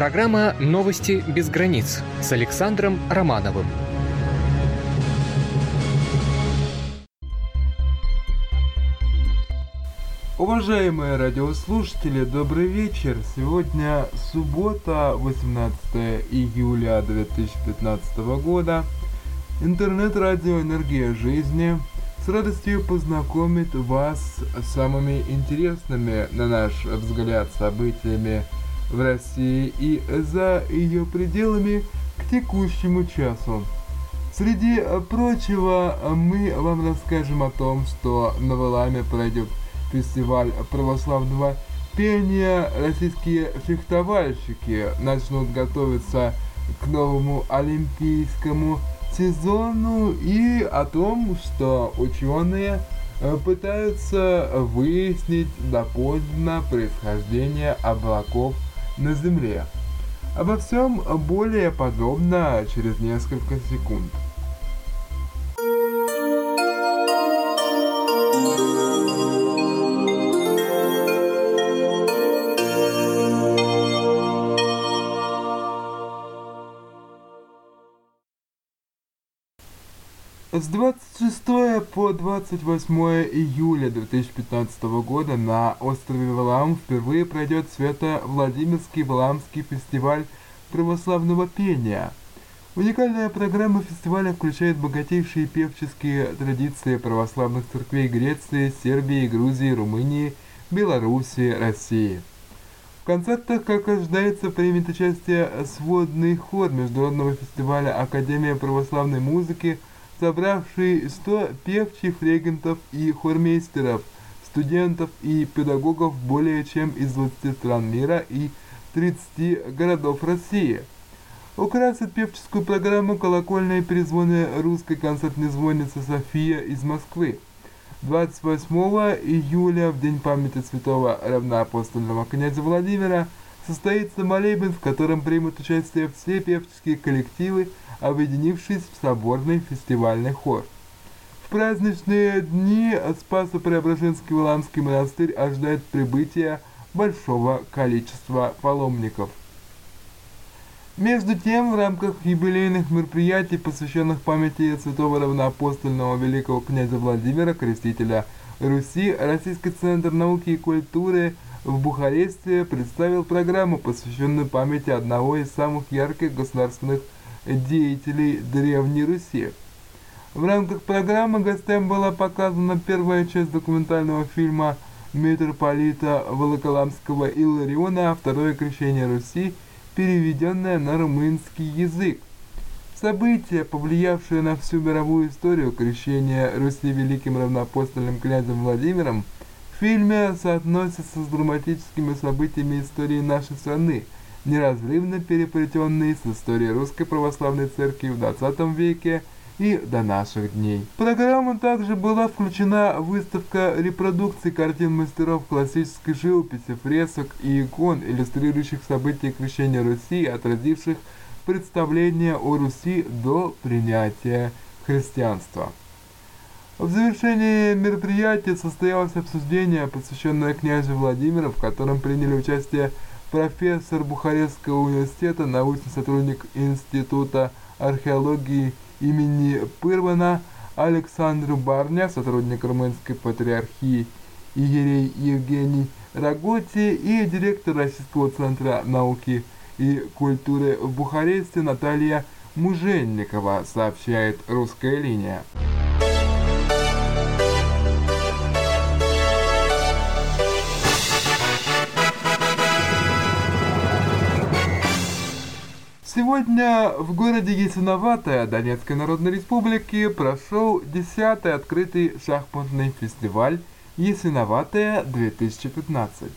Программа «Новости без границ» с Александром Романовым. Уважаемые радиослушатели, добрый вечер. Сегодня суббота, 18 июля 2015 года. Интернет-радио «Энергия жизни» с радостью познакомит вас с самыми интересными, на наш взгляд, событиями в России и за ее пределами к текущему часу. Среди прочего, мы вам расскажем о том, что на Валаме пройдет фестиваль православного пения. Российские фехтовальщики начнут готовиться к новому олимпийскому сезону и о том, что ученые пытаются выяснить доподлинно происхождение облаков на Земле. Обо всем более подробно через несколько секунд. С 26 по 28 июля 2015 года на острове Валаам впервые пройдет Свято-Владимирский Валаамский фестиваль православного пения. Уникальная программа фестиваля включает богатейшие певческие традиции православных церквей Греции, Сербии, Грузии, Румынии, Белоруссии, России. В концертах, как ожидается, примет участие сводный хор Международного фестиваля Академия православной музыки – собравший 100 певчих регентов и хормейстеров, студентов и педагогов более чем из 20 стран мира и 30 городов России. Украсит певческую программу колокольные перезвоны русской концертной звонницы «София» из Москвы. 28 июля, в день памяти святого равноапостольного князя Владимира, состоится молебен, в котором примут участие все певческие коллективы, объединившись в соборный фестивальный хор. В праздничные дни Спасо-Преображенский Валамский монастырь ожидает прибытия большого количества паломников. Между тем, в рамках юбилейных мероприятий, посвященных памяти святого равноапостольного великого князя Владимира, крестителя Руси, Российский центр науки и культуры в Бухаресте представил программу, посвященную памяти одного из самых ярких государственных деятелей Древней Руси. В рамках программы гостям была показана первая часть документального фильма митрополита Волоколамского Илариона «Второе крещение Руси», переведенное на румынский язык. События, повлиявшие на всю мировую историю крещения Руси великим равноапостольным князем Владимиром, фильме соотносятся с драматическими событиями истории нашей страны – неразрывно переплетенные с историей Русской Православной Церкви в XX веке и до наших дней. В программу также была включена выставка репродукций картин мастеров классической живописи, фресок и икон, иллюстрирующих события крещения Руси, отразивших представление о Руси до принятия христианства. В завершении мероприятия состоялось обсуждение, посвященное князю Владимиру, в котором приняли участие профессор Бухарестского университета, научный сотрудник Института археологии имени Пырвана Александр Барня, сотрудник Румынской патриархии Игерей Евгений Раготи и директор Российского центра науки и культуры в Бухаресте Наталья Муженникова, сообщает «Русская линия». Сегодня в городе Ясиноватая Донецкой Народной Республики прошел 10-й открытый шахматный фестиваль Ясиноватая 2015.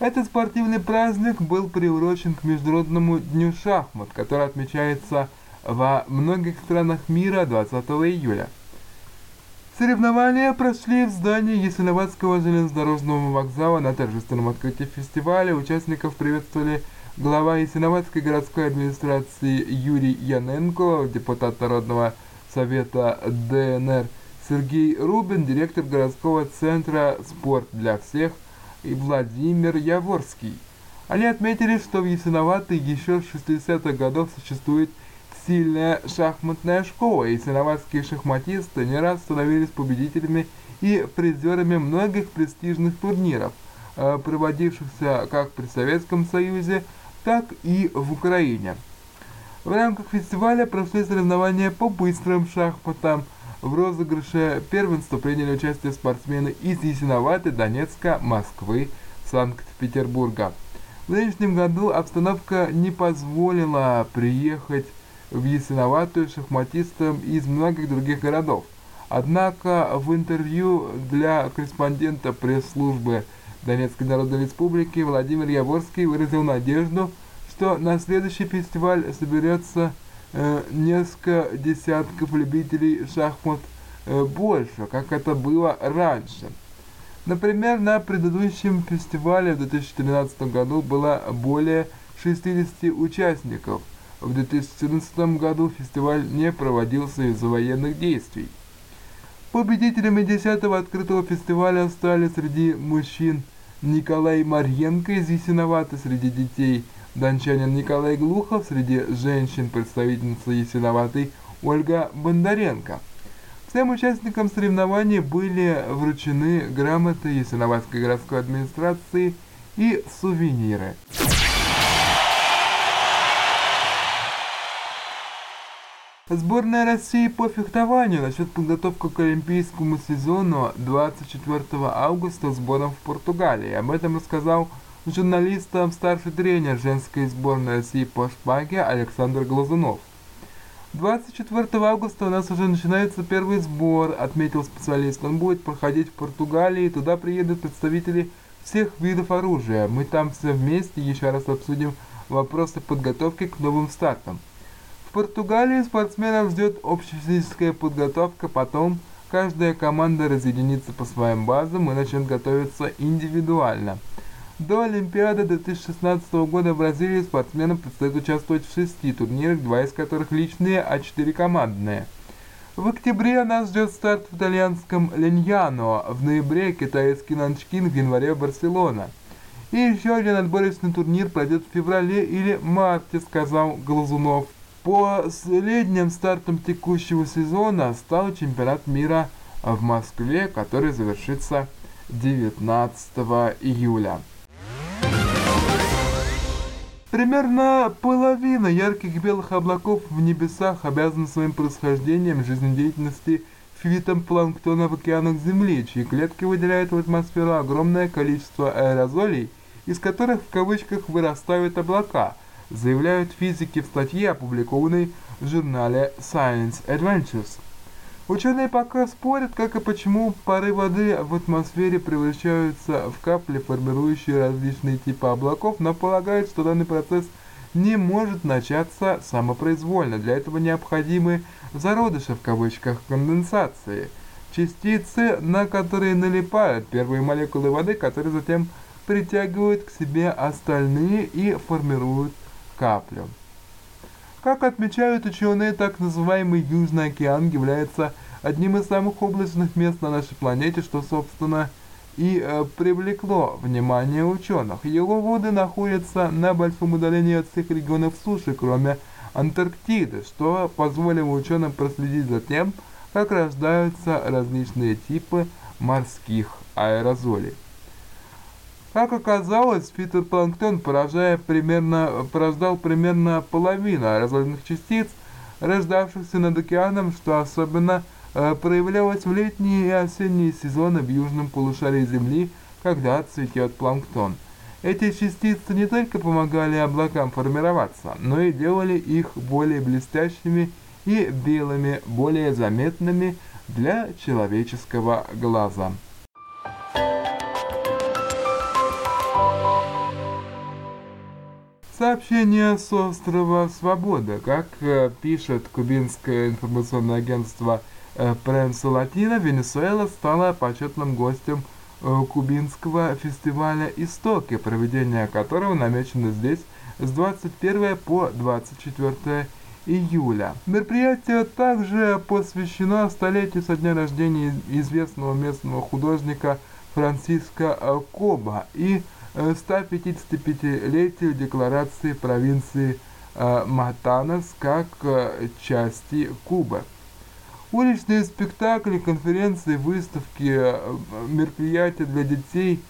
Этот спортивный праздник был приурочен к Международному дню шахмат, который отмечается во многих странах мира 20 июля. Соревнования прошли в здании Ясиноватского железнодорожного вокзала на торжественном открытии фестиваля. Участников приветствовали глава Ясиноватской городской администрации Юрий Яненко, депутат Народного совета ДНР Сергей Рубин, директор городского центра «Спорт для всех» и Владимир Яворский. Они отметили, что в Ясиноватой еще с 60-х годов существует сильная шахматная школа, и ясиноватские шахматисты не раз становились победителями и призерами многих престижных турниров, э, проводившихся как при Советском Союзе, так и в Украине. В рамках фестиваля прошли соревнования по быстрым шахматам. В розыгрыше первенства приняли участие спортсмены из Ясиноваты, Донецка, Москвы, Санкт-Петербурга. В нынешнем году обстановка не позволила приехать в Ясиноватую шахматистам из многих других городов. Однако в интервью для корреспондента пресс-службы Донецкой Народной Республики Владимир Яворский выразил надежду, что на следующий фестиваль соберется э, несколько десятков любителей шахмат э, больше, как это было раньше. Например, на предыдущем фестивале в 2013 году было более 60 участников. В 2014 году фестиваль не проводился из-за военных действий. Победителями 10-го открытого фестиваля стали среди мужчин Николай Марьенко из среди детей дончанин Николай Глухов, среди женщин представительница Ясиноватой Ольга Бондаренко. Всем участникам соревнований были вручены грамоты Ясиноватской городской администрации и сувениры. Сборная России по фехтованию начнет подготовку к олимпийскому сезону 24 августа сбором в Португалии. Об этом рассказал журналистам старший тренер женской сборной России по шпаге Александр Глазунов. 24 августа у нас уже начинается первый сбор, отметил специалист. Он будет проходить в Португалии, туда приедут представители всех видов оружия. Мы там все вместе еще раз обсудим вопросы подготовки к новым стартам. В Португалии спортсменов ждет общефизическая подготовка, потом каждая команда разъединится по своим базам и начнет готовиться индивидуально. До Олимпиады 2016 года в Бразилии спортсменам предстоит участвовать в шести турнирах, два из которых личные, а четыре командные. В октябре нас ждет старт в итальянском Леньяно, в ноябре китайский Нанчкин, в январе Барселона. И еще один отборочный турнир пройдет в феврале или марте, сказал Глазунов. Последним стартом текущего сезона стал чемпионат мира в Москве, который завершится 19 июля. Примерно половина ярких белых облаков в небесах обязана своим происхождением жизнедеятельности фитопланктона в океанах Земли, чьи клетки выделяют в атмосферу огромное количество аэрозолей, из которых в кавычках вырастают облака – заявляют физики в статье, опубликованной в журнале Science Adventures. Ученые пока спорят, как и почему пары воды в атмосфере превращаются в капли, формирующие различные типы облаков, но полагают, что данный процесс не может начаться самопроизвольно. Для этого необходимы зародыши в кавычках конденсации, частицы, на которые налипают первые молекулы воды, которые затем притягивают к себе остальные и формируют каплю. Как отмечают ученые, так называемый Южный океан является одним из самых облачных мест на нашей планете, что, собственно, и э, привлекло внимание ученых. Его воды находятся на большом удалении от всех регионов суши, кроме Антарктиды, что позволило ученым проследить за тем, как рождаются различные типы морских аэрозолей. Как оказалось, фитопланктон поражая примерно, порождал примерно половину аэрозольных частиц, рождавшихся над океаном, что особенно э, проявлялось в летние и осенние сезоны в южном полушарии Земли, когда цветет планктон. Эти частицы не только помогали облакам формироваться, но и делали их более блестящими и белыми, более заметными для человеческого глаза. Сообщение с острова Свобода. Как э, пишет кубинское информационное агентство э, Пренса Латина, Венесуэла стала почетным гостем э, кубинского фестиваля «Истоки», проведение которого намечено здесь с 21 по 24 июля. Мероприятие также посвящено столетию со дня рождения известного местного художника Франциско Коба и 155-летию декларации провинции э, Матанас как э, части Кубы. Уличные спектакли, конференции, выставки, э, мероприятия для детей,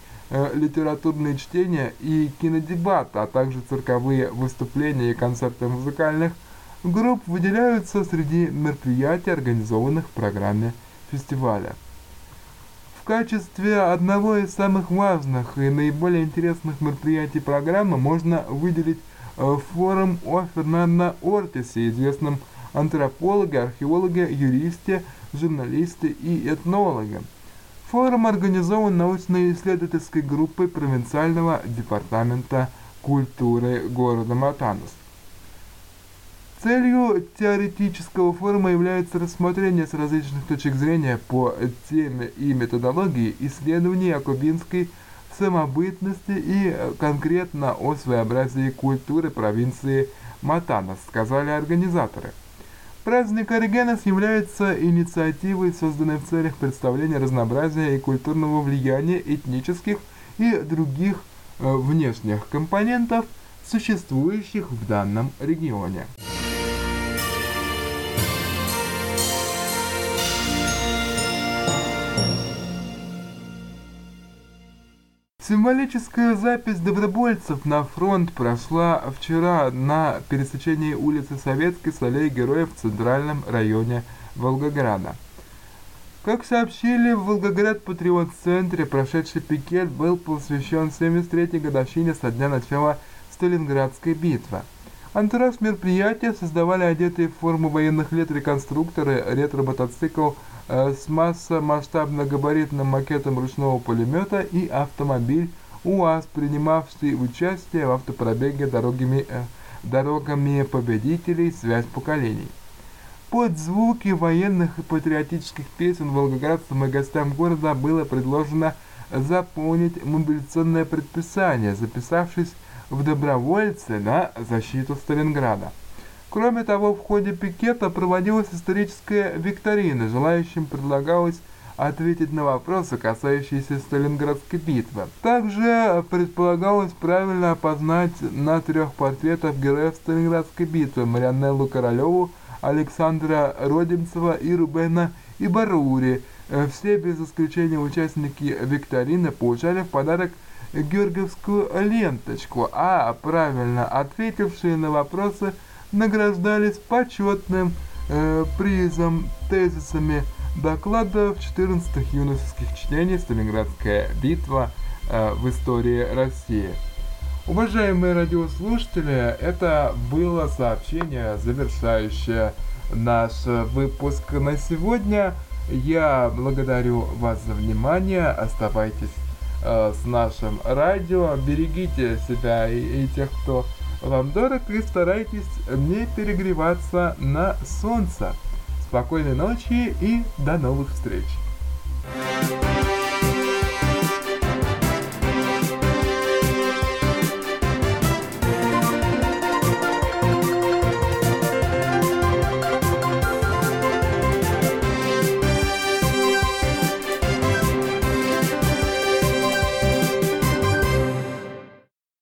литературные чтения и кинодебаты, а также цирковые выступления и концерты музыкальных групп выделяются среди мероприятий, организованных в программе фестиваля качестве одного из самых важных и наиболее интересных мероприятий программы можно выделить э, форум о Фернандо Ортисе, известном антропологе, археологе, юристе, журналисте и этнологе. Форум организован научно-исследовательской группой провинциального департамента культуры города Матанус. Целью теоретического форума является рассмотрение с различных точек зрения по теме и методологии исследований о кубинской самобытности и конкретно о своеобразии культуры провинции Матанас, сказали организаторы. Праздник Оригенес является инициативой, созданной в целях представления разнообразия и культурного влияния этнических и других э, внешних компонентов, существующих в данном регионе. Символическая запись добровольцев на фронт прошла вчера на пересечении улицы Советской с аллеей Героев в центральном районе Волгограда. Как сообщили в Волгоград Патриот-центре, прошедший пикет был посвящен 73-й годовщине со дня начала Сталинградской битвы. Антураж мероприятия создавали одетые в форму военных лет реконструкторы ретро-мотоцикл с массомасштабно-габаритным макетом ручного пулемета и автомобиль УАЗ, принимавший участие в автопробеге дорогами, э, дорогами победителей «Связь поколений». Под звуки военных и патриотических песен волгоградцам и гостям города было предложено заполнить мобилизационное предписание, записавшись в добровольцы на защиту Сталинграда. Кроме того, в ходе пикета проводилась историческая викторина, желающим предлагалось ответить на вопросы, касающиеся Сталинградской битвы. Также предполагалось правильно опознать на трех портретах героев Сталинградской битвы Марианеллу Королеву, Александра Родимцева и Рубена Ибарури. Все без исключения участники викторины получали в подарок георгиевскую ленточку, а правильно ответившие на вопросы – награждались почетным э, призом, тезисами докладов 14 юношеских чтений «Сталинградская битва э, в истории России». Уважаемые радиослушатели, это было сообщение, завершающее наш выпуск на сегодня. Я благодарю вас за внимание. Оставайтесь э, с нашим радио. Берегите себя и, и тех, кто вам дорог и старайтесь не перегреваться на солнце. Спокойной ночи и до новых встреч! Thank you